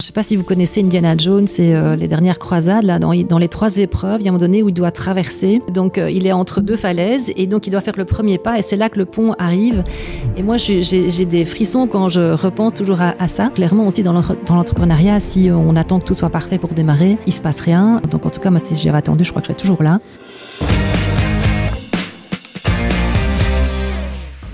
Je ne sais pas si vous connaissez Indiana Jones et euh, les dernières croisades, là, dans, les trois épreuves, il y a un moment donné où il doit traverser. Donc, euh, il est entre deux falaises et donc il doit faire le premier pas et c'est là que le pont arrive. Et moi, j'ai des frissons quand je repense toujours à, à ça. Clairement aussi dans l'entrepreneuriat, si on attend que tout soit parfait pour démarrer, il se passe rien. Donc, en tout cas, moi, si j'avais attendu, je crois que je toujours là.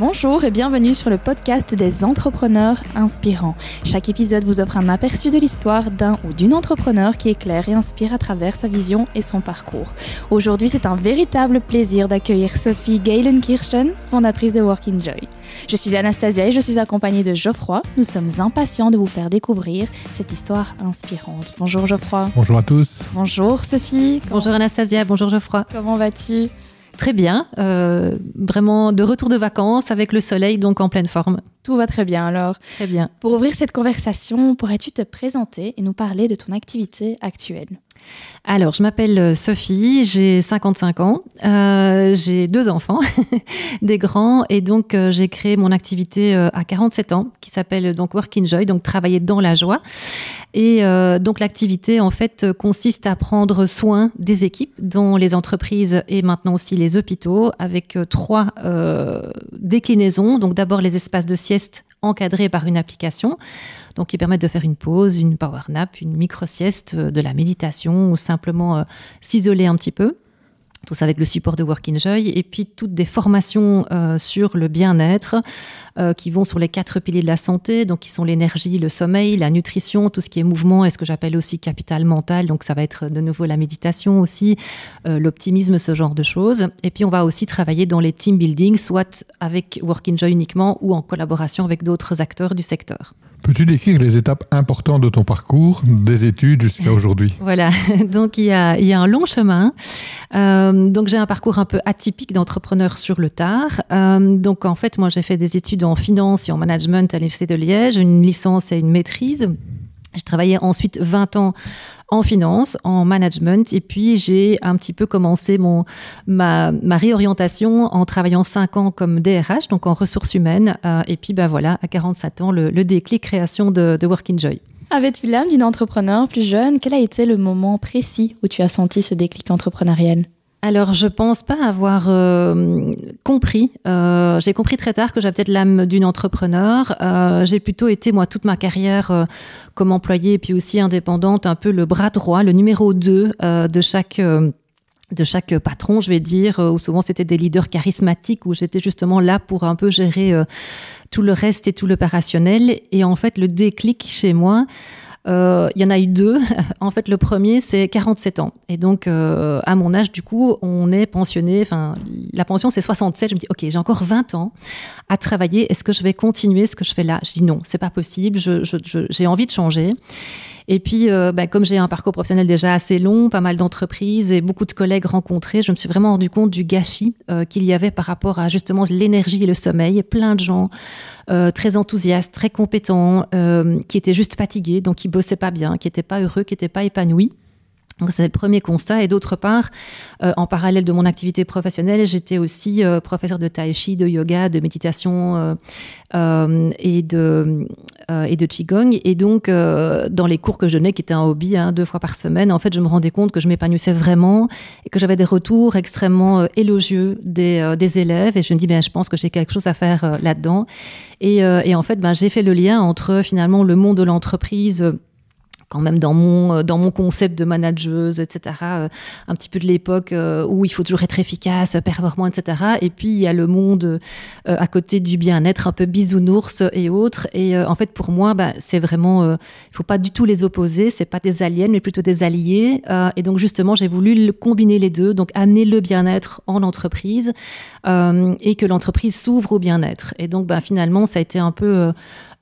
Bonjour et bienvenue sur le podcast des entrepreneurs inspirants. Chaque épisode vous offre un aperçu de l'histoire d'un ou d'une entrepreneur qui éclaire et inspire à travers sa vision et son parcours. Aujourd'hui, c'est un véritable plaisir d'accueillir Sophie Galen Kirsten, fondatrice de Work Joy. Je suis Anastasia et je suis accompagnée de Geoffroy. Nous sommes impatients de vous faire découvrir cette histoire inspirante. Bonjour Geoffroy. Bonjour à tous. Bonjour Sophie. Bonjour Anastasia, bonjour Geoffroy. Comment vas-tu? Très bien, euh, vraiment de retour de vacances avec le soleil, donc en pleine forme. Tout va très bien alors. Très bien. Pour ouvrir cette conversation, pourrais-tu te présenter et nous parler de ton activité actuelle? Alors, je m'appelle euh, Sophie, j'ai 55 ans, euh, j'ai deux enfants, des grands, et donc euh, j'ai créé mon activité à 47 ans, qui s'appelle donc Work Joy, donc travailler dans la joie. Et donc l'activité en fait consiste à prendre soin des équipes dans les entreprises et maintenant aussi les hôpitaux, avec trois déclinaisons. Donc d'abord les espaces de sieste encadrés par une application donc qui permettent de faire une pause, une power nap, une micro-sieste, euh, de la méditation ou simplement euh, s'isoler un petit peu. Tout ça avec le support de Work Joy et puis toutes des formations euh, sur le bien-être euh, qui vont sur les quatre piliers de la santé, donc qui sont l'énergie, le sommeil, la nutrition, tout ce qui est mouvement et ce que j'appelle aussi capital mental. Donc ça va être de nouveau la méditation aussi, euh, l'optimisme, ce genre de choses. Et puis on va aussi travailler dans les team building, soit avec Work Joy uniquement ou en collaboration avec d'autres acteurs du secteur. Peux-tu décrire les étapes importantes de ton parcours, des études jusqu'à aujourd'hui? Voilà, donc il y, a, il y, a, un long chemin. Euh, donc j'ai un parcours un peu atypique d'entrepreneur sur le tard. Euh, donc en fait, moi j'ai fait des études en finance et en management à l'Université de Liège, une licence et une maîtrise. J'ai travaillé ensuite 20 ans en finance, en management, et puis j'ai un petit peu commencé mon, ma, réorientation en travaillant 5 ans comme DRH, donc en ressources humaines, euh, et puis ben voilà, à 47 ans, le, déclic création de, de Work Joy. Avais-tu l'âme d'une entrepreneur plus jeune? Quel a été le moment précis où tu as senti ce déclic entrepreneurial? Alors, je pense pas avoir euh, compris. Euh, j'ai compris très tard que j'avais peut-être l'âme d'une entrepreneur. Euh, j'ai plutôt été, moi, toute ma carrière euh, comme employée et puis aussi indépendante, un peu le bras droit, le numéro 2 euh, de chaque euh, de chaque patron, je vais dire, où souvent c'était des leaders charismatiques, où j'étais justement là pour un peu gérer tout le reste et tout l'opérationnel. Et en fait, le déclic chez moi, euh, il y en a eu deux. En fait, le premier, c'est 47 ans. Et donc, euh, à mon âge, du coup, on est pensionné. Enfin, la pension, c'est 67. Je me dis, OK, j'ai encore 20 ans à travailler. Est-ce que je vais continuer ce que je fais là? Je dis non, c'est pas possible. J'ai je, je, envie de changer. Et puis, euh, bah, comme j'ai un parcours professionnel déjà assez long, pas mal d'entreprises et beaucoup de collègues rencontrés, je me suis vraiment rendu compte du gâchis euh, qu'il y avait par rapport à justement l'énergie et le sommeil. Plein de gens euh, très enthousiastes, très compétents, qui étaient juste fatigués, donc qui bossaient pas bien, qui n'étaient pas heureux, qui n'étaient pas épanouis. Donc c'est le premier constat. Et d'autre part, euh, en parallèle de mon activité professionnelle, j'étais aussi euh, professeur de tai chi, de yoga, de méditation euh, euh et de euh, et de qigong. Et donc dans les cours que je donnais, qui étaient un hobby, hein, deux fois par semaine, en fait, je me rendais compte que je m'épanouissais vraiment et que j'avais des retours extrêmement élogieux des, des élèves. Et je me dis, ben, je pense que j'ai quelque chose à faire là-dedans. Et, et, en fait, ben, j'ai fait le lien entre finalement le monde de l'entreprise quand même dans mon euh, dans mon concept de manageuse, etc. Euh, un petit peu de l'époque euh, où il faut toujours être efficace, performant, etc. Et puis il y a le monde à côté du bien-être, un peu bisounours et autres. Et en fait, pour moi, bah, c'est vraiment, il faut pas du tout les opposer. C'est pas des aliens, mais plutôt des alliés. et donc justement, j'ai voulu combiner les deux, donc amener le bien-être en entreprise et que l'entreprise s'ouvre au bien-être. Et donc, bah, finalement, ça a été un peu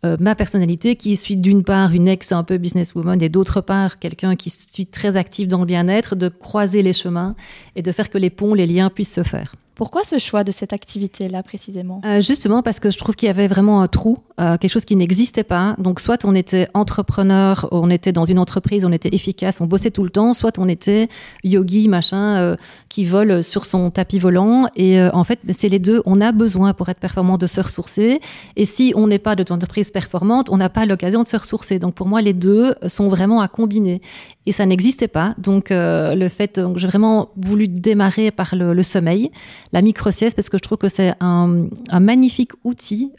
euh, ma personnalité qui suis d'une part une ex un peu businesswoman et d'autre part quelqu'un qui suis très actif dans le bien-être, de croiser les chemins et de faire que les ponts, les liens puissent se faire. Pourquoi ce choix de cette activité-là précisément? Euh, Justement parce que je trouve qu'il y avait vraiment un trou, euh, quelque chose qui n'existait pas. Donc soit on était entrepreneur, on était dans une entreprise, on était efficace, on bossait tout le temps, soit on était yogi, machin, euh, qui vole sur son tapis volant. Et en fait, c'est les deux. On a besoin pour être performant de se ressourcer. Et si on n'est pas de entreprise performante, on n'a pas l'occasion de se ressourcer. Donc pour moi, les deux sont vraiment à combiner. Et ça n'existait pas. Donc le fait, donc j'ai vraiment voulu démarrer par le, sommeil, la micro-sieste, parce que je trouve que c'est un, magnifique outil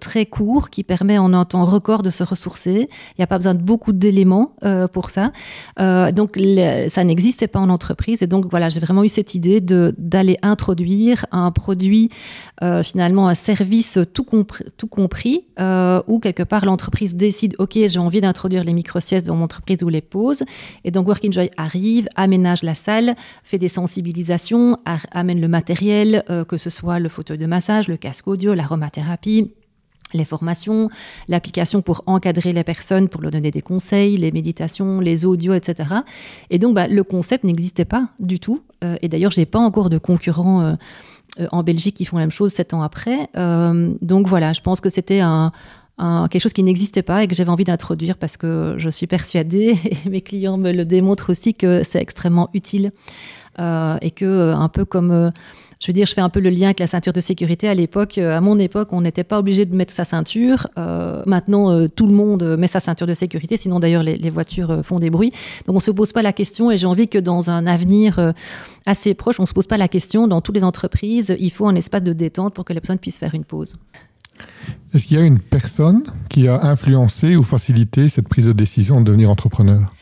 très court qui permet en un temps record de se ressourcer. Il n'y a pas besoin de beaucoup d'éléments pour ça. donc ça n'existait pas en entreprise. Et donc voilà, j'ai vraiment eu cette idée d'aller introduire un produit, euh, finalement un service tout, compris, tout compris euh, où quelque part l'entreprise décide, ok, j'ai envie d'introduire les micro-siestes dans mon entreprise ou les pauses. Et donc Work Joy arrive, aménage la salle, fait des sensibilisations, amène le matériel, euh, que ce soit le fauteuil de massage, le casque audio, l'aromathérapie les formations, l'application pour encadrer les personnes, pour leur donner des conseils, les méditations, les audios, etc. Et donc, bah, le concept n'existait pas du tout. Euh, et d'ailleurs, j'ai pas encore de concurrents euh, euh, en Belgique qui font la même chose sept ans après. donc voilà, je pense que c'était quelque chose qui n'existait pas et que j'avais envie d'introduire parce que je suis persuadée, et mes clients me le démontrent aussi, que c'est extrêmement utile. et que, un peu comme je veux dire, je fais un peu le lien avec la ceinture de sécurité. À l'époque, euh, à mon époque, on n'était pas obligé de mettre sa ceinture. Euh, maintenant, euh, tout le monde met sa ceinture de sécurité. Sinon, d'ailleurs, les, voitures font des bruits. Donc, on se pose pas la question. Et j'ai envie que dans un avenir assez proche, on se pose pas la question. Dans toutes les entreprises, il faut un espace de détente pour que les personnes puissent faire une pause. Est-ce qu'il y a une personne qui a influencé ou facilité cette prise de décision de devenir entrepreneur?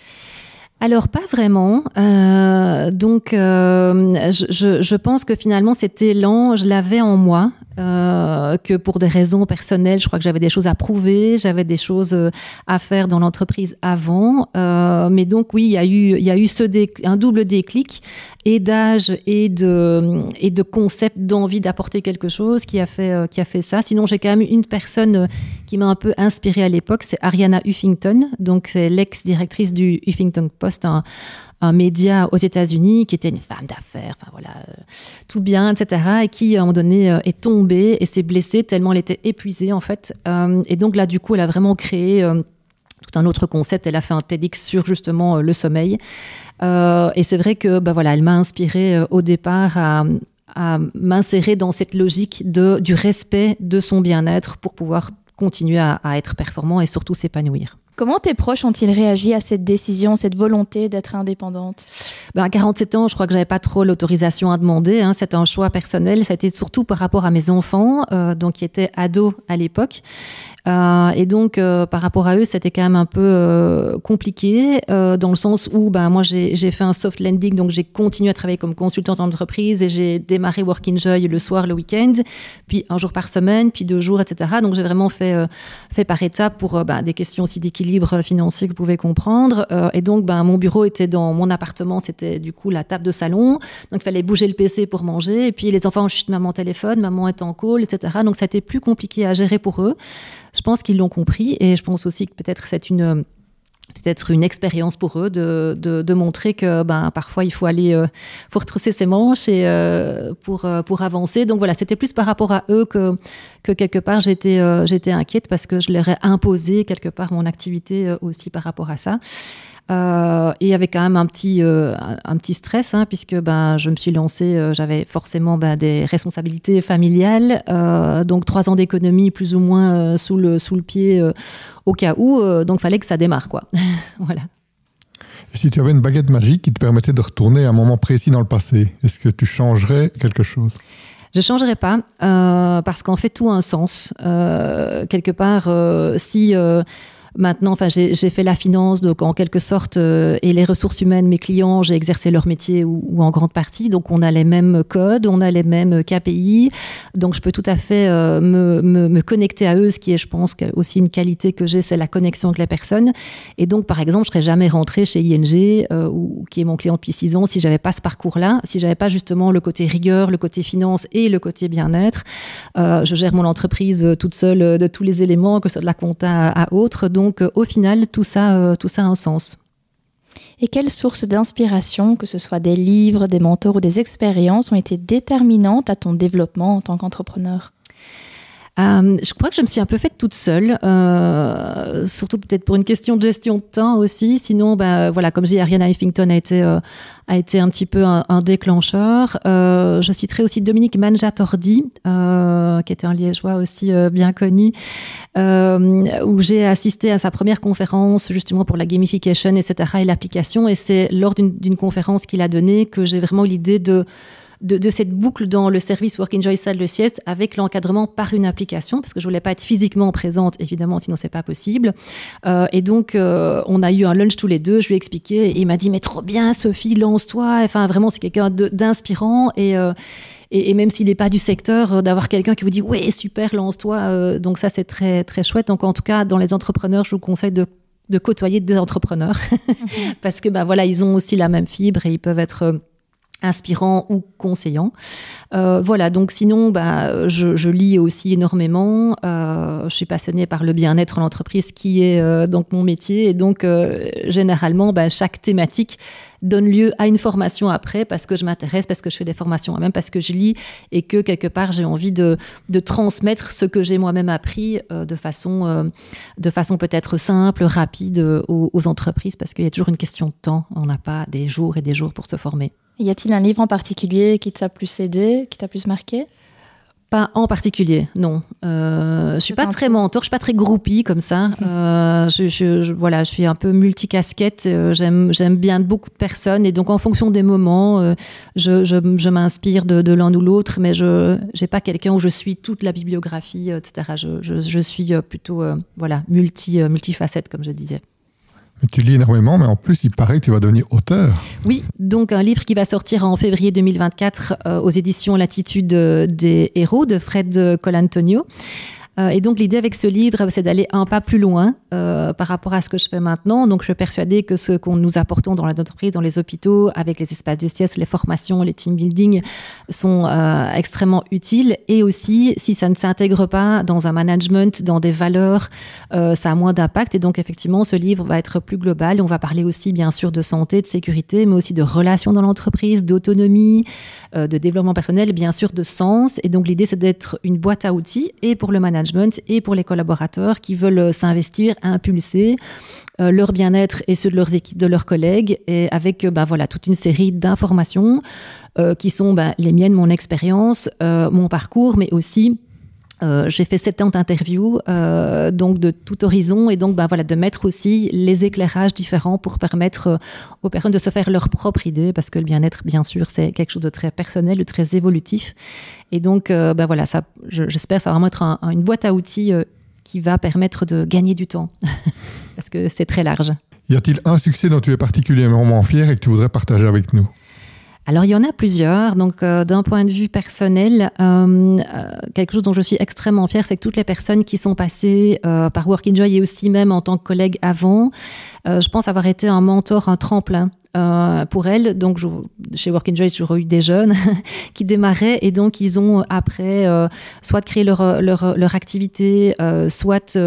Alors pas vraiment. Euh, donc euh, je, je, pense que finalement cet élan, je l'avais en moi. Euh, que pour des raisons personnelles, je crois que j'avais des choses à prouver, j'avais des choses euh, à faire dans l'entreprise avant. Euh, mais donc oui, il y a eu, un double déclic et d'âge et de concept d'envie d'apporter quelque chose qui a fait ça. Sinon, j'ai quand même une personne qui m'a un peu inspirée à l'époque, c'est Ariana Huffington, donc c'est l'ex-directrice du Huffington Post, un média aux États-Unis qui était une femme d'affaires, enfin voilà, euh, tout bien, etc. Et qui, à un moment donné, euh, est tombée et s'est blessée tellement elle était épuisée, en fait. Euh, et donc là, du coup, elle a vraiment créé tout un autre concept. Elle a fait un TEDx sur justement le sommeil. et c'est vrai que, bah voilà, elle m'a inspirée au départ à, m'insérer dans cette logique de, du respect de son bien-être pour pouvoir continuer à être performant et surtout s'épanouir. Comment tes proches ont-ils réagi à cette décision, cette volonté d'être indépendante? Ben, À 47 ans, je crois que j'avais pas trop l'autorisation à demander. Hein. C'était un choix personnel. Ça a été surtout par rapport à mes enfants, euh, donc qui étaient ados à l'époque. Euh, et donc, euh, par rapport à eux, c'était quand même un peu compliqué, dans le sens où bah, moi, j'ai fait un soft landing, donc j'ai continué à travailler comme consultante en entreprise et j'ai démarré Work Joy le soir, le week-end, puis un jour par semaine, puis deux jours, etc. Donc, j'ai vraiment fait, fait par étapes pour bah, des questions aussi financier que vous pouvez comprendre. et donc, bah, mon bureau était dans mon appartement, c'était du coup la table de salon. Donc, il fallait bouger le PC pour manger. Et puis, les enfants, chut, maman téléphone, maman est en call, etc. Donc, ça a été plus compliqué à gérer pour eux. Je pense qu'ils l'ont compris et je pense aussi que peut-être c'est une peut-être une expérience pour eux de, de, montrer que ben, parfois il faut aller euh, faut retrousser ses manches et, euh, pour, euh, pour avancer. Donc voilà, c'était plus par rapport à eux que, que quelque part j'étais j'étais inquiète parce que je leur ai imposé quelque part mon activité aussi par rapport à ça. Euh, et avec quand même un petit, euh, un petit stress, hein, puisque ben, je me suis lancée, euh, j'avais forcément ben, des responsabilités familiales, donc trois ans d'économie plus ou moins sous, le, sous le pied au cas où, donc fallait que ça démarre. quoi. voilà. si tu avais une baguette magique qui te permettait de retourner à un moment précis dans le passé, est-ce que tu changerais quelque chose? Je changerais pas parce qu'en fait tout a un sens. quelque part, si Maintenant, enfin, j'ai fait la finance, donc en quelque sorte, euh, et les ressources humaines, mes clients, j'ai exercé leur métier ou, en grande partie. Donc, on a les mêmes codes, on a les mêmes KPI. Donc, je peux tout à fait euh, me, connecter à eux, ce qui est, je pense, aussi une qualité que j'ai, c'est la connexion avec les personnes. Et donc, par exemple, je serais jamais rentrée chez ING, euh, ou, qui est mon client depuis six ans, si j'avais pas ce parcours-là, si j'avais pas justement le côté rigueur, le côté finance et le côté bien-être. je gère mon entreprise toute seule de tous les éléments, que ce soit de la compta à, à autre. Donc, euh, au final, tout ça, euh, tout ça a un sens. Et quelles sources d'inspiration, que ce soit des livres, des mentors ou des expériences, ont été déterminantes à ton développement en tant qu'entrepreneur? Euh, je crois que je me suis un peu faite toute seule, euh, surtout peut-être pour une question de gestion de temps aussi. Sinon, bah, voilà, comme j'ai Ariane Huffington a été euh, a été un petit peu un, déclencheur. je citerai aussi Dominique Manjatordi, qui était un liégeois aussi bien connu, où j'ai assisté à sa première conférence justement pour la gamification, etc. et l'application. Et c'est lors d'une conférence qu'il a donnée que j'ai vraiment l'idée de de, cette boucle dans le service Work Enjoy Salle de sieste avec l'encadrement par une application, parce que je voulais pas être physiquement présente, évidemment, sinon c'est pas possible. Euh, et donc, euh, on a eu un lunch tous les deux, je lui ai expliqué, et il m'a dit, mais trop bien, Sophie, lance-toi. Enfin, vraiment, c'est quelqu'un d'inspirant. Et, euh, et, même s'il n'est pas du secteur, d'avoir quelqu'un qui vous dit, ouais, super, lance-toi. donc ça, c'est très, très chouette. Donc, en tout cas, dans les entrepreneurs, je vous conseille de de côtoyer des entrepreneurs parce que bah voilà ils ont aussi la même fibre et ils peuvent être inspirant ou conseillant. Euh, voilà, donc sinon, bah, je, lis aussi énormément. Euh, je suis passionnée par le bien-être en entreprise, qui est euh, donc mon métier. Et donc, généralement, bah, chaque thématique donne lieu à une formation après, parce que je m'intéresse, parce que je fais des formations moi-même, parce que je lis, et que quelque part, j'ai envie de, transmettre ce que j'ai moi-même appris de façon, de façon peut-être simple, rapide aux, aux entreprises, parce qu'il y a toujours une question de temps. On n'a pas des jours et des jours pour se former. Y a-t-il un livre en particulier qui t'a plus aidé, qui t'a plus marqué? Pas en particulier, non. Euh, je suis pas très mentor, je suis pas très groupie comme ça. Euh, je, voilà, je suis un peu multicasquette. Euh, j'aime, j'aime bien beaucoup de personnes et donc en fonction des moments, euh, je, je, m'inspire de, de l'un ou l'autre, mais je n'ai pas quelqu'un où je suis toute la bibliographie, etc. Je, je suis plutôt voilà multi multifacette comme je disais. Tu lis énormément, mais en plus, il paraît que tu vas devenir auteur. Oui, donc un livre qui va sortir en février 2024 euh, aux éditions Latitude des héros de Fred Colantonio. Euh, et donc l'idée avec ce livre, c'est d'aller un pas plus loin euh, par rapport à ce que je fais maintenant. Donc je suis persuadée que ce qu'on nous apportons dans l'entreprise, dans les hôpitaux, avec les espaces de sieste, les formations, les team building, sont euh, extrêmement utiles. Et aussi, si ça ne s'intègre pas dans un management, dans des valeurs, ça a moins d'impact. Et donc effectivement, ce livre va être plus global. On va parler aussi bien sûr de santé, de sécurité, mais aussi de relations dans l'entreprise, d'autonomie, de développement personnel, bien sûr de sens. Et donc l'idée, c'est d'être une boîte à outils et pour le management et pour les collaborateurs qui veulent euh, s'investir, impulser euh, leur bien-être et ceux de leurs de leurs collègues, et avec bah, voilà, toute une série d'informations qui sont bah, les miennes, mon expérience, mon parcours, mais aussi j'ai fait 70 interviews donc de tout horizon et donc bah, voilà de mettre aussi les éclairages différents pour permettre aux personnes de se faire leur propre idée parce que le bien-être bien sûr c'est quelque chose de très personnel, de très évolutif et donc, euh, bah voilà, j'espère que ça va vraiment être une boîte à outils euh, qui va permettre de gagner du temps, parce que c'est très large. Y a-t-il un succès dont tu es particulièrement fier et que tu voudrais partager avec nous? Alors il y en a plusieurs. Donc euh, d'un point de vue personnel, quelque chose dont je suis extrêmement fière, c'est que toutes les personnes qui sont passées par Work Enjoy et aussi même en tant que collègue avant, je pense avoir été un mentor, un tremplin euh, pour elles. Donc, je, chez Work Enjoy, j'ai eu des jeunes qui démarraient et donc ils ont après euh, soit créé leur, leur, leur activité, euh, soit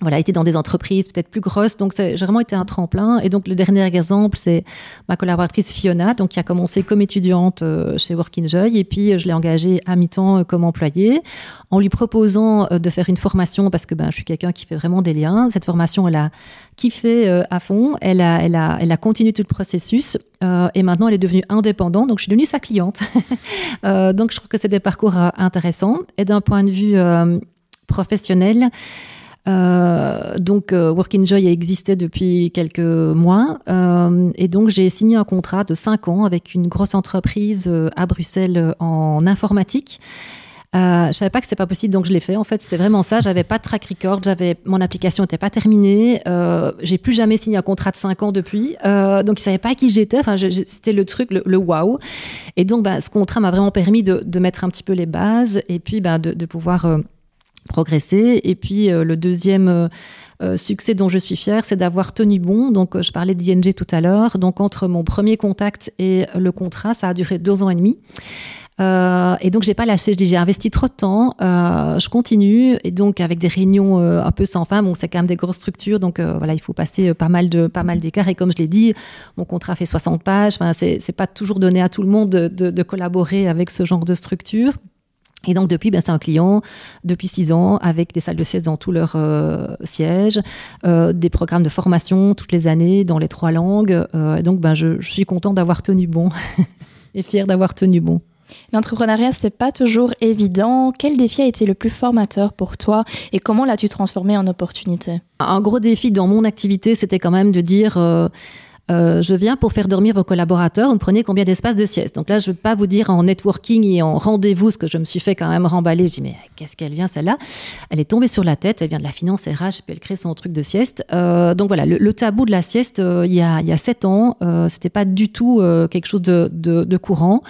voilà, été dans des entreprises peut-être plus grosses. Donc, j'ai vraiment été un tremplin. Et donc, le dernier exemple, c'est ma collaboratrice Fiona, donc, qui a commencé comme étudiante chez Work Enjoy. Et puis, je l'ai engagée à mi-temps comme employée en lui proposant de faire une formation parce que ben, je suis quelqu'un qui fait vraiment des liens. Cette formation, elle a kiffé euh, à fond. Elle a, elle, a, elle a continué tout le processus euh, et maintenant elle est devenue indépendante. Donc je suis devenue sa cliente. Euh, donc je trouve que c'est des parcours intéressants. Et d'un point de vue professionnel, donc, Work Enjoy a existé depuis quelques mois. et donc, j'ai signé un contrat de 5 ans avec une grosse entreprise à Bruxelles en informatique. Euh, je savais pas que c'était pas possible, donc je l'ai fait. En fait, c'était vraiment ça. J'avais pas de track record, j'avais mon application n'était pas terminée. Euh, j'ai plus jamais signé un contrat de 5 ans depuis, euh, donc ils savaient pas qui j'étais. Enfin, c'était le truc, le, le wow. Et donc, bah, ce contrat m'a vraiment permis de, de, mettre un petit peu les bases et puis bah, de, de pouvoir euh, progresser. Et puis euh, le deuxième euh, succès dont je suis fière, c'est d'avoir tenu bon. Donc, je parlais d'ING tout à l'heure. Donc, entre mon premier contact et le contrat, ça a duré deux ans et demi. Euh, et donc j'ai pas lâché, je dis j'ai investi trop de temps, euh, je continue et donc avec des réunions euh, un peu sans fin, bon c'est quand même des grosses structures donc euh, voilà il faut passer pas mal de pas mal d'écarts et comme je l'ai dit mon contrat fait 60 pages, enfin c'est pas toujours donné à tout le monde de, de, de collaborer avec ce genre de structure. Et donc depuis, ben, c'est un client depuis six ans avec des salles de siège dans tous leurs sièges, des programmes de formation toutes les années dans les trois langues. donc ben, je, je suis content d'avoir tenu bon et fier d'avoir tenu bon. L'entrepreneuriat, c'est pas toujours évident. Quel défi a été le plus formateur pour toi et comment l'as-tu transformé en opportunité? Un gros défi dans mon activité, c'était quand même de dire euh, je viens pour faire dormir vos collaborateurs, vous me prenez combien d'espace de sieste? Donc là, je ne vais pas vous dire en networking et en rendez-vous ce que je me suis fait quand même remballer. Je dis, mais qu'est-ce qu'elle vient celle-là? Elle est tombée sur la tête, elle vient de la finance RH, puis elle crée son truc de sieste. Euh, donc voilà, le, tabou de la sieste, euh, il, y a, sept ans, c'était pas du tout quelque chose de, courant.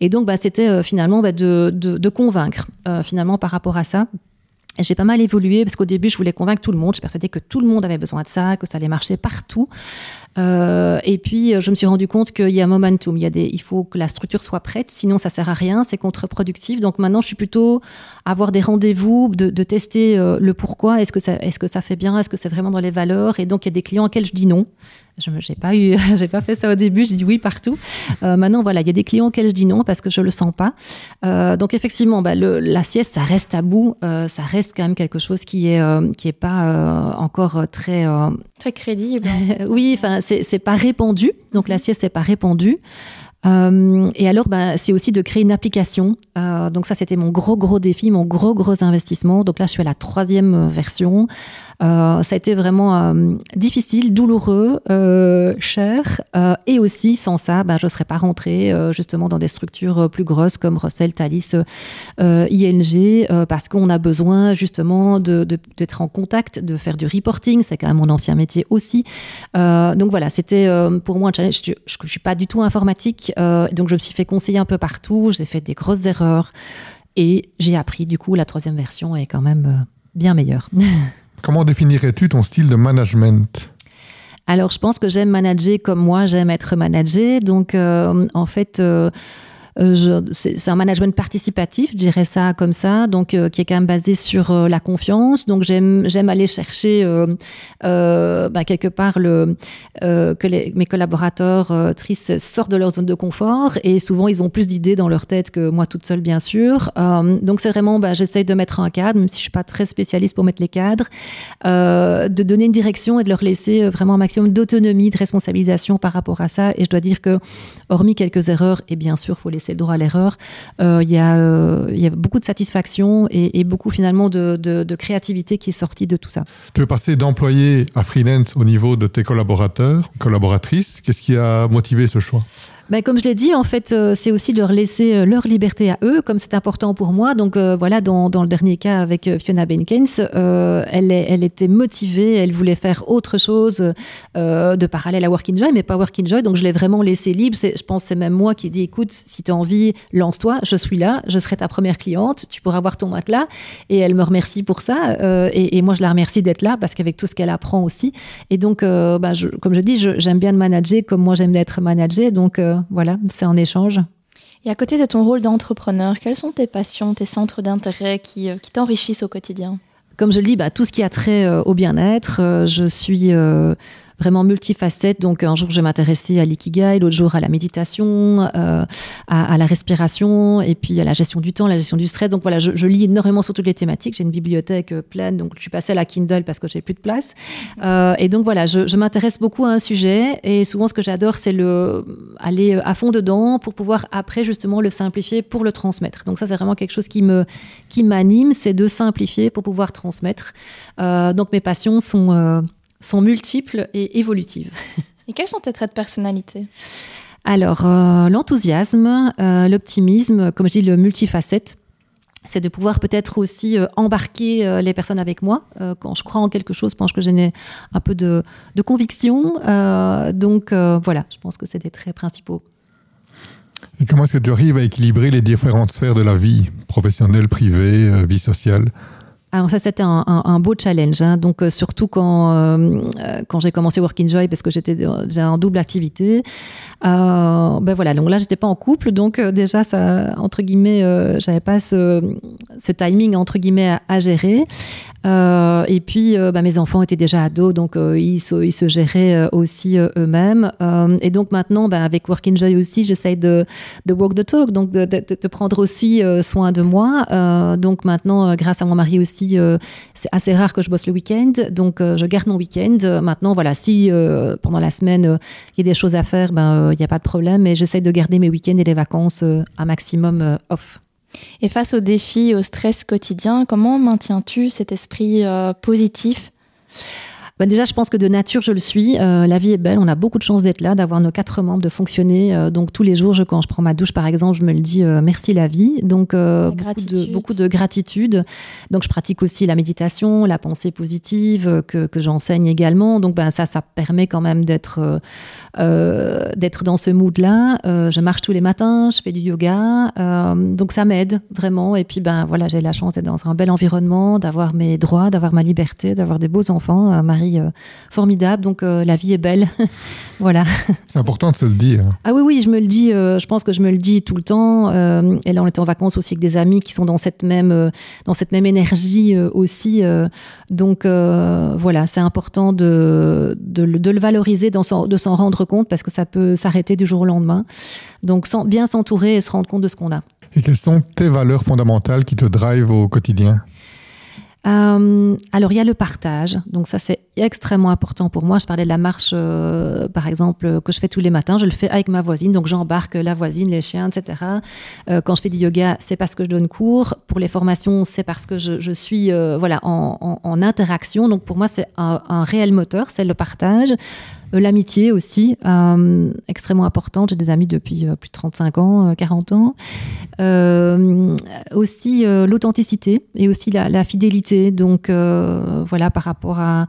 Et donc, bah, c'était finalement bah, de convaincre, finalement, par rapport à ça. J'ai pas mal évolué parce qu'au début, je voulais convaincre tout le monde. Je persuadais que tout le monde avait besoin de ça, que ça allait marcher partout. Euh, et puis, je me suis rendu compte qu'il y a un momentum. Il, y a des, il faut que la structure soit prête, sinon ça sert à rien, c'est contre-productif. Donc maintenant, je suis plutôt à avoir des rendez-vous, de, de tester euh, le pourquoi. Est-ce que, ça, est-ce que ça fait bien? Est-ce que c'est vraiment dans les valeurs? Et donc, il y a des clients auxquels je dis non. Je n'ai pas, eu, j'ai pas fait ça au début, j'ai dit oui partout. Euh, maintenant, voilà, il y a des clients auxquels je dis non parce que je le sens pas. Euh, donc, effectivement, bah, le, la sieste, ça reste à bout. Euh, ça reste quand même quelque chose qui est, euh, qui est pas euh, encore très. Très crédible. oui, enfin, c'est, pas répandu. Donc, la sieste, c'est pas répandu. Euh, et alors, bah, c'est aussi de créer une application. Euh, donc ça, c'était mon gros, gros défi, mon gros, gros investissement. Donc là, je suis à la troisième version. Euh, ça a été vraiment euh, difficile, douloureux, euh, cher. et aussi, sans ça, bah, je ne serais pas rentrée justement dans des structures plus grosses comme Russell, Thalys, ING, parce qu'on a besoin justement d'être en contact, de faire du reporting. C'est quand même mon ancien métier aussi. donc voilà, c'était pour moi un challenge. Je ne suis pas du tout informatique. donc je me suis fait conseiller un peu partout. J'ai fait des grosses erreurs. Et j'ai appris, du coup, la troisième version est quand même bien meilleure. Comment définirais-tu ton style de management? Alors, je pense que j'aime manager comme moi, j'aime être managé. Donc, euh, en fait, euh, euh, c'est un management participatif, je dirais ça comme ça, donc euh, qui est quand même basé sur euh, la confiance. Donc j'aime aller chercher bah, quelque part le que mes collaborateurs tristes sortent de leur zone de confort et souvent ils ont plus d'idées dans leur tête que moi toute seule bien sûr. donc c'est vraiment bah, j'essaye de mettre un cadre, même si je suis pas très spécialiste pour mettre les cadres, de donner une direction et de leur laisser vraiment un maximum d'autonomie, de responsabilisation par rapport à ça. Et je dois dire que hormis quelques erreurs et bien sûr faut laisser c'est le droit à l'erreur. Euh, il y, euh, y, a beaucoup de satisfaction et, beaucoup finalement de, créativité qui est sortie de tout ça. Tu veux passer d'employé à freelance au niveau de tes collaborateurs, collaboratrices. Qu'est-ce qui a motivé ce choix? Ben, comme je l'ai dit, en fait, euh, c'est aussi de leur laisser euh, leur liberté à eux, comme c'est important pour moi. Donc euh, voilà, dans, dans, le dernier cas avec Fiona Benkens, euh, elle, elle était motivée, elle voulait faire autre chose de parallèle à Work Enjoy, mais pas Work Enjoy. Donc je l'ai vraiment laissé libre. Je pense c'est même moi qui dis, écoute, si tu as envie, lance-toi, je suis là, je serai ta première cliente, tu pourras avoir ton matelas. Et elle me remercie pour ça. Et, moi, je la remercie d'être là parce qu'avec tout ce qu'elle apprend aussi. Et donc, ben, je, comme je dis, j'aime bien de manager comme moi j'aime d'être managée. Donc voilà, c'est en échange. Et à côté de ton rôle d'entrepreneur, quelles sont tes passions, tes centres d'intérêt qui, qui t'enrichissent au quotidien? Comme je le dis, bah, tout ce qui a trait euh, au bien-être. Euh, je suis euh, vraiment multifacette. Donc, un jour, je vais m'intéresser à l'ikigai, l'autre jour à la méditation, euh, à, la respiration, et puis à la gestion du temps, la gestion du stress. Donc, voilà, je, lis énormément sur toutes les thématiques. J'ai une bibliothèque euh, pleine, donc je suis passée à la Kindle parce que j'ai plus de place. Euh, et donc, voilà, je, m'intéresse beaucoup à un sujet, et souvent, ce que j'adore, c'est le aller à fond dedans pour pouvoir après, justement, le simplifier pour le transmettre. Donc, ça, c'est vraiment quelque chose qui me qui m'anime, c'est de simplifier pour pouvoir transmettre. Donc, mes passions sont sont multiples et évolutives. Et quels sont tes traits de personnalité? Alors, euh, l'enthousiasme, euh, l'optimisme, comme je dis, le multifacette, c'est de pouvoir peut-être aussi euh, embarquer euh, les personnes avec moi. Euh, quand je crois en quelque chose, je pense que j'ai un peu de, de conviction. donc voilà, je pense que c'est des traits principaux. Et comment est-ce que tu arrives à équilibrer les différentes sphères de la vie, professionnelle, privée, vie sociale? Alors ça, c'était un, beau challenge. Hein. Donc, euh, surtout quand, euh, quand j'ai commencé Work Enjoy, parce que j'étais en double activité. Euh, ben voilà, donc là, j'étais pas en couple. Donc, euh, déjà, ça, entre guillemets, euh, j'avais pas ce, ce, timing, entre guillemets, à gérer. Euh, et puis, euh, bah, mes enfants étaient déjà ados, donc euh, ils, se, géraient aussi eux-mêmes. et donc maintenant, bah, avec Work Joy aussi, j'essaye de, walk the talk, donc de, de, de prendre aussi soin de moi. donc maintenant, grâce à mon mari aussi, c'est assez rare que je bosse le week-end, donc je garde mon week-end. Maintenant, voilà, si pendant la semaine il y a des choses à faire, ben il n'y a pas de problème, mais j'essaye de garder mes week-ends et les vacances un maximum off. Et face aux défis, au stress quotidien, comment maintiens-tu cet esprit euh, positif? Bah déjà, je pense que de nature, je le suis. Euh, la vie est belle. On a beaucoup de chance d'être là, d'avoir nos quatre membres, de fonctionner. Euh, donc, tous les jours, je, quand je prends ma douche, par exemple, je me le dis euh, merci la vie. Donc, beaucoup, de, beaucoup de gratitude. Donc, je pratique aussi la méditation, la pensée positive que, que j'enseigne également. Donc, ben, ça, ça permet quand même d'être d'être dans ce mood-là. je marche tous les matins, je fais du yoga. donc, ça m'aide vraiment. Et puis, ben, voilà, j'ai la chance d'être dans un bel environnement, d'avoir mes droits, d'avoir ma liberté, d'avoir des beaux enfants. Marie euh, formidable. Donc euh, la vie est belle. voilà. C'est important de se le dire. Ah oui, oui, je me le dis. Euh, je pense que je me le dis tout le temps. et là, on était en vacances aussi avec des amis qui sont dans cette même, dans cette même énergie aussi. donc voilà, c'est important de, de, de, le valoriser, de s'en rendre compte parce que ça peut s'arrêter du jour au lendemain. Donc sans, bien s'entourer et se rendre compte de ce qu'on a. Et quelles sont tes valeurs fondamentales qui te drivent au quotidien? Euh, alors, il y a le partage. Donc, ça, c'est extrêmement important pour moi. Je parlais de la marche, euh, par exemple, que je fais tous les matins. Je le fais avec ma voisine. Donc, j'embarque la voisine, les chiens, etc. Euh, quand je fais du yoga, c'est parce que je donne cours. Pour les formations, c'est parce que je, je suis voilà, en, en, en, interaction. Donc, pour moi, c'est un, un réel moteur, c'est le partage. Euh, l'amitié aussi, euh, extrêmement importante. J'ai des amis depuis euh, plus de 35 ans, 40 ans. aussi l'authenticité et aussi la, fidélité. Donc voilà, par rapport à,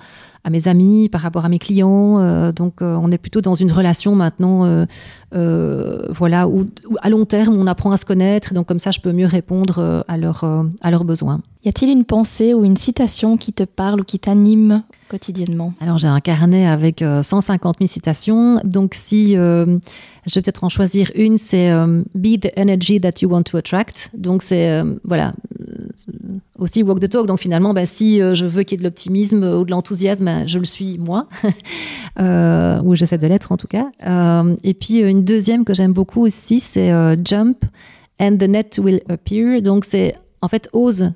mes amis, par rapport à mes clients. Donc, on est plutôt dans une relation maintenant, voilà, où, où, à long terme, on apprend à se connaître. Donc, comme ça, je peux mieux répondre à, leur, à leurs besoins. Y a-t-il une pensée ou une citation qui te parle ou qui t'anime? Quotidiennement Alors, j'ai un carnet avec 150 000 citations. Donc, si je vais peut-être en choisir une, c'est Be the energy that you want to attract. Donc, c'est, voilà, aussi walk the talk. Donc finalement, bah, si euh, je veux qu'il y ait de l'optimisme ou de l'enthousiasme, bah, je le suis moi, euh, ou j'essaie de l'être en tout cas. Euh, et puis une deuxième que j'aime beaucoup aussi, c'est euh, jump and the net will appear. Donc c'est en fait ose.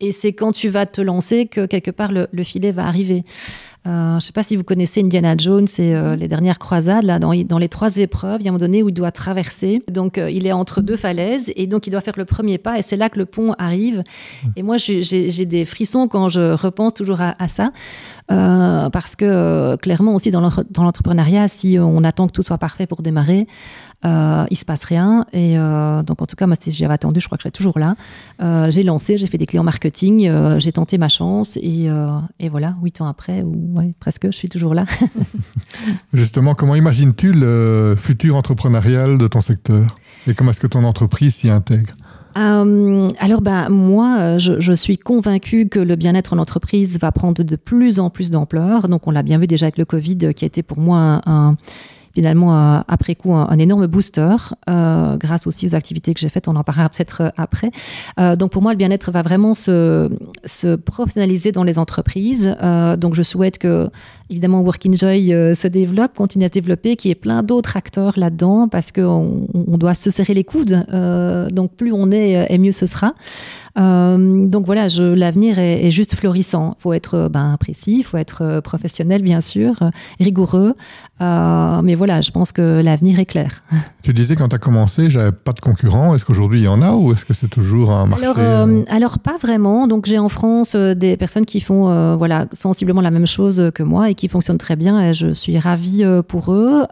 Et c'est quand tu vas te lancer que quelque part le, le filet va arriver. Euh, je ne sais pas si vous connaissez Indiana Jones et euh, les dernières croisades. Là, dans, dans, les trois épreuves, il y a un moment donné où il doit traverser. Donc, euh, il est entre deux falaises et donc il doit faire le premier pas. Et c'est là que le pont arrive. Et moi, j'ai des frissons quand je repense toujours à, à ça. Euh, parce que euh, clairement aussi dans l'entrepreneuriat, si on attend que tout soit parfait pour démarrer, euh, il se passe rien. Et euh, donc en tout cas, moi, si j'avais attendu, je crois que je serais toujours là. J'ai lancé, j'ai fait des clients marketing, j'ai tenté ma chance et, et, voilà, huit ans après, ou presque, je suis toujours là. Justement, comment imagines-tu le futur entrepreneurial de ton secteur? Et comment est-ce que ton entreprise s'y intègre? Euh, alors, ben, moi, je, je, suis convaincue que le bien-être en entreprise va prendre de plus en plus d'ampleur. Donc, on l'a bien vu déjà avec le Covid, qui a été pour moi un finalement euh, après coup un, énorme booster euh, grâce aussi aux activités que j'ai faites. On en parlera peut-être euh, après. Donc pour moi, le bien-être va vraiment se, se professionnaliser dans les entreprises. Donc je souhaite que évidemment Work Joy euh, se développe, continue à se développer, qu'il y ait plein d'autres acteurs là-dedans parce qu'on on doit se serrer les coudes. donc plus on est, et mieux ce sera. Euh, donc voilà, l'avenir est, est, juste florissant. Il faut être ben, précis, il faut être professionnel, bien sûr, rigoureux. Euh, mais voilà, je pense que l'avenir est clair. Tu disais quand tu as commencé, j'avais pas de concurrents. Est-ce qu'aujourd'hui il y en a ou est-ce que c'est toujours un marché alors, euh, alors pas vraiment. Donc j'ai en France euh, des personnes qui font euh, voilà sensiblement la même chose que moi et qui fonctionnent très bien. Et je suis ravie euh, pour eux.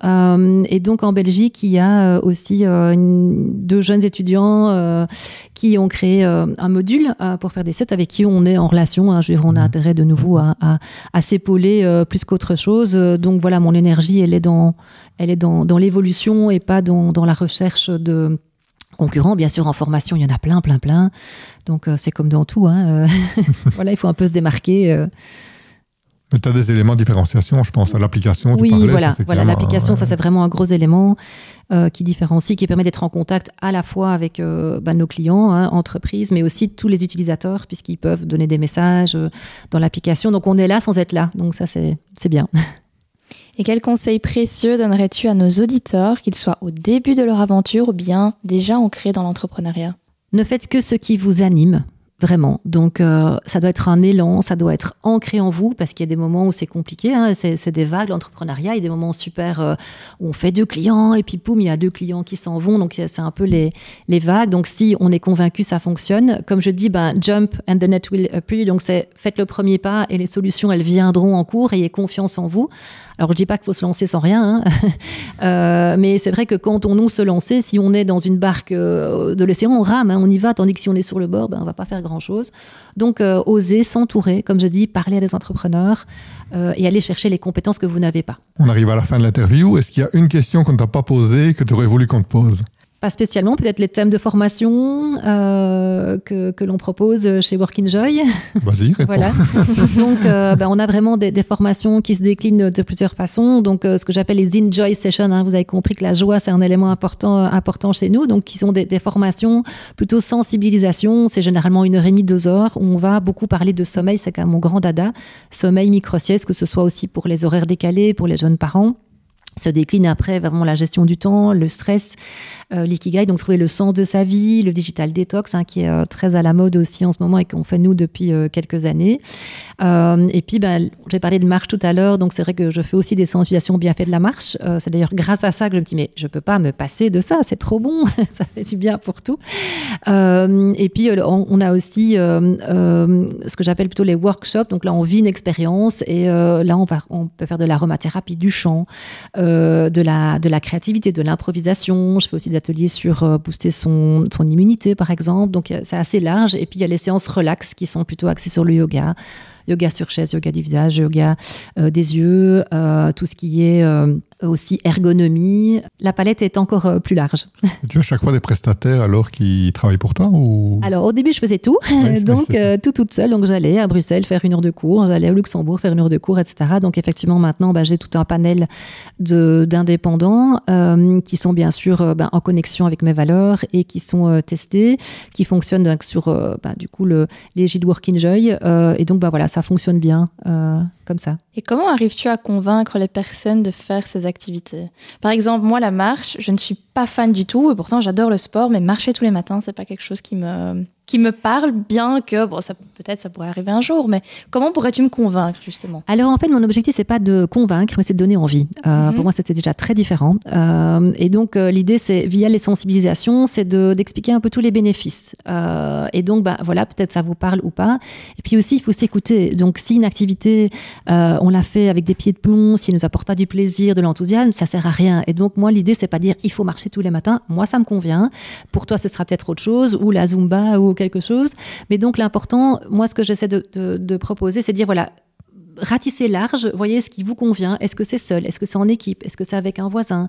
et donc en Belgique, il y a aussi une, deux jeunes étudiants qui ont créé un module pour faire des sets avec qui on est en relation. Hein. Je veux dire, on a intérêt de nouveau à, à, à s'épauler plus qu'autre chose. Donc voilà, mon énergie, elle est dans, elle est dans, dans l'évolution et pas dans, dans la recherche de concurrents. Bien sûr, en formation, il y en a plein, plein, plein. Donc, euh, c'est comme dans tout. Hein. voilà, il faut un peu se démarquer. Euh. Mais tu as des éléments de différenciation, je pense, à l'application. Oui, parlais, voilà, ça, voilà l'application, euh, ça c'est vraiment un gros élément euh, qui différencie, qui permet d'être en contact à la fois avec euh, bah, nos clients, hein, entreprises, mais aussi tous les utilisateurs, puisqu'ils peuvent donner des messages euh, dans l'application. Donc on est là sans être là, donc ça c'est c'est bien. Et quels conseils précieux donnerais-tu à nos auditeurs, qu'ils soient au début de leur aventure ou bien déjà ancrés dans l'entrepreneuriat? Ne faites que ce qui vous anime. Vraiment. Donc, euh, ça doit être un élan, ça doit être ancré en vous, parce qu'il y a des moments où c'est compliqué, hein, c'est des vagues, l'entrepreneuriat, il y a des moments super euh, où on fait deux clients, et puis poum, il y a deux clients qui s'en vont, donc c'est un peu les, les vagues. Donc, si on est convaincu, ça fonctionne. Comme je dis, ben, jump and the net will appear, donc c'est faites le premier pas et les solutions, elles viendront en cours, ayez confiance en vous. Alors, je dis pas qu'il faut se lancer sans rien, hein. Euh, mais c'est vrai que quand on ose se lancer, si on est dans une barque de l'océan, on rame, hein, on y va, tandis que si on est sur le bord, ben, on va pas faire grand-chose. Donc, euh, oser s'entourer, comme je dis, parler à des entrepreneurs euh, et aller chercher les compétences que vous n'avez pas. On arrive à la fin de l'interview. Est-ce qu'il y a une question qu'on ne t'a pas posée que tu aurais voulu qu'on te pose? Pas spécialement, peut-être les thèmes de formation euh, que, que l'on propose chez Work Enjoy. Vas-y, réponds. Voilà. Donc, euh, ben, on a vraiment des, des formations qui se déclinent de plusieurs façons. Donc, euh, ce que j'appelle les enjoy sessions. hein, vous avez compris que la joie, c'est un élément important, important chez nous. Donc, qui sont des, des formations plutôt sensibilisation. C'est généralement une heure et demie, deux heures. Où on va beaucoup parler de sommeil. C'est quand même mon grand dada. Sommeil, micro-sieste, que ce soit aussi pour les horaires décalés, pour les jeunes parents se décline après vraiment la gestion du temps, le stress, euh, l'ikigai, donc trouver le sens de sa vie, le digital detox, hein, qui est euh, très à la mode aussi en ce moment et qu'on fait nous depuis euh, quelques années. Et puis, ben, j'ai parlé de marche tout à l'heure, donc c'est vrai que je fais aussi des sensibilisations bienfaits de la marche. C'est d'ailleurs grâce à ça que je me dis, mais je peux pas me passer de ça, c'est trop bon, ça fait du bien pour tout. Et puis, on, a aussi ce que j'appelle plutôt les workshops, donc là, on vit une expérience et là, on peut faire de l'aromathérapie, du chant, euh, de, la, créativité, de l'improvisation. Je fais aussi des ateliers sur euh, booster son, immunité, par exemple. Donc, euh, c'est assez large. Et puis, il y a les séances relax qui sont plutôt axées sur le yoga. Yoga sur chaise, yoga du visage, yoga des yeux, tout ce qui est aussi ergonomie. La palette est encore euh, plus large. Et tu as chaque fois des prestataires alors qui travaillent pour toi ou... Alors au début je faisais tout, Oui, donc euh, tout toute seule. Donc j'allais à Bruxelles faire une heure de cours, j'allais au Luxembourg faire une heure de cours, etc. Donc effectivement maintenant bah, j'ai tout un panel de d'indépendants euh, qui sont bien sûr euh, bah, en connexion avec mes valeurs et qui sont euh, testés, qui fonctionnent donc, sur euh, bah, du coup le l'égide Work Enjoy. Euh, et donc bah voilà ça fonctionne bien euh, comme ça. Et comment arrives-tu à convaincre les personnes de faire ces activités. Par exemple, moi, la marche, je ne suis pas fan du tout, et pourtant j'adore le sport, mais marcher tous les matins, c'est pas quelque chose qui me, qui me parle, bien que, bon, ça peut-être ça pourrait arriver un jour, mais comment pourrais-tu me convaincre, justement? Alors en fait, mon objectif c'est pas de convaincre, mais c'est de donner envie. Euh, Mhm. Pour moi, c'était déjà très différent. Euh, et donc euh, l'idée, c'est via les sensibilisations, c'est de d'expliquer un peu tous les bénéfices. Et donc, bah voilà, peut-être ça vous parle ou pas. Et puis aussi, il faut s'écouter. Donc, si une activité, on l'a fait avec des pieds de plomb, s'il ne nous apporte pas du plaisir, de l'enthousiasme, ça sert à rien. Et donc moi, l'idée, c'est pas dire il faut marcher tous les matins. Moi, ça me convient. Pour toi, ce sera peut-être autre chose, ou la zumba, ou quelque chose. Mais donc l'important, moi, ce que j'essaie de, proposer, c'est de dire voilà ratissez large, voyez ce qui vous convient. Est-ce que c'est seul? Est-ce que c'est en équipe? Est-ce que c'est avec un voisin?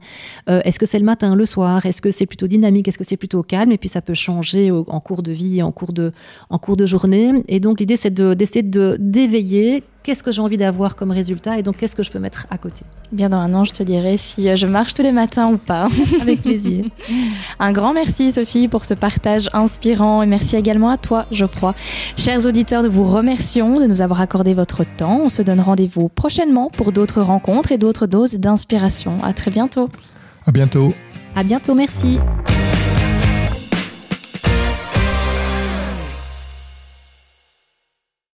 Euh, Est-ce que c'est le matin, le soir? Est-ce que c'est plutôt dynamique? Est-ce que c'est plutôt calme? Et puis ça peut changer en cours de vie, en cours de, en cours de journée. Et donc l'idée c'est de- d'essayer de d'éveiller qu'est-ce que j'ai envie d'avoir comme résultat et donc qu'est-ce que je peux mettre à côté. Bien dans un an, je te dirai si euh, je marche tous les matins ou pas. Avec plaisir. Un grand merci Sophie pour ce partage inspirant et merci également à toi Geoffroy. Chers auditeurs, nous vous remercions de nous avoir accordé votre temps. On se donne rendez-vous prochainement pour d'autres rencontres et d'autres doses d'inspiration. À très bientôt. À bientôt. à bientôt, merci.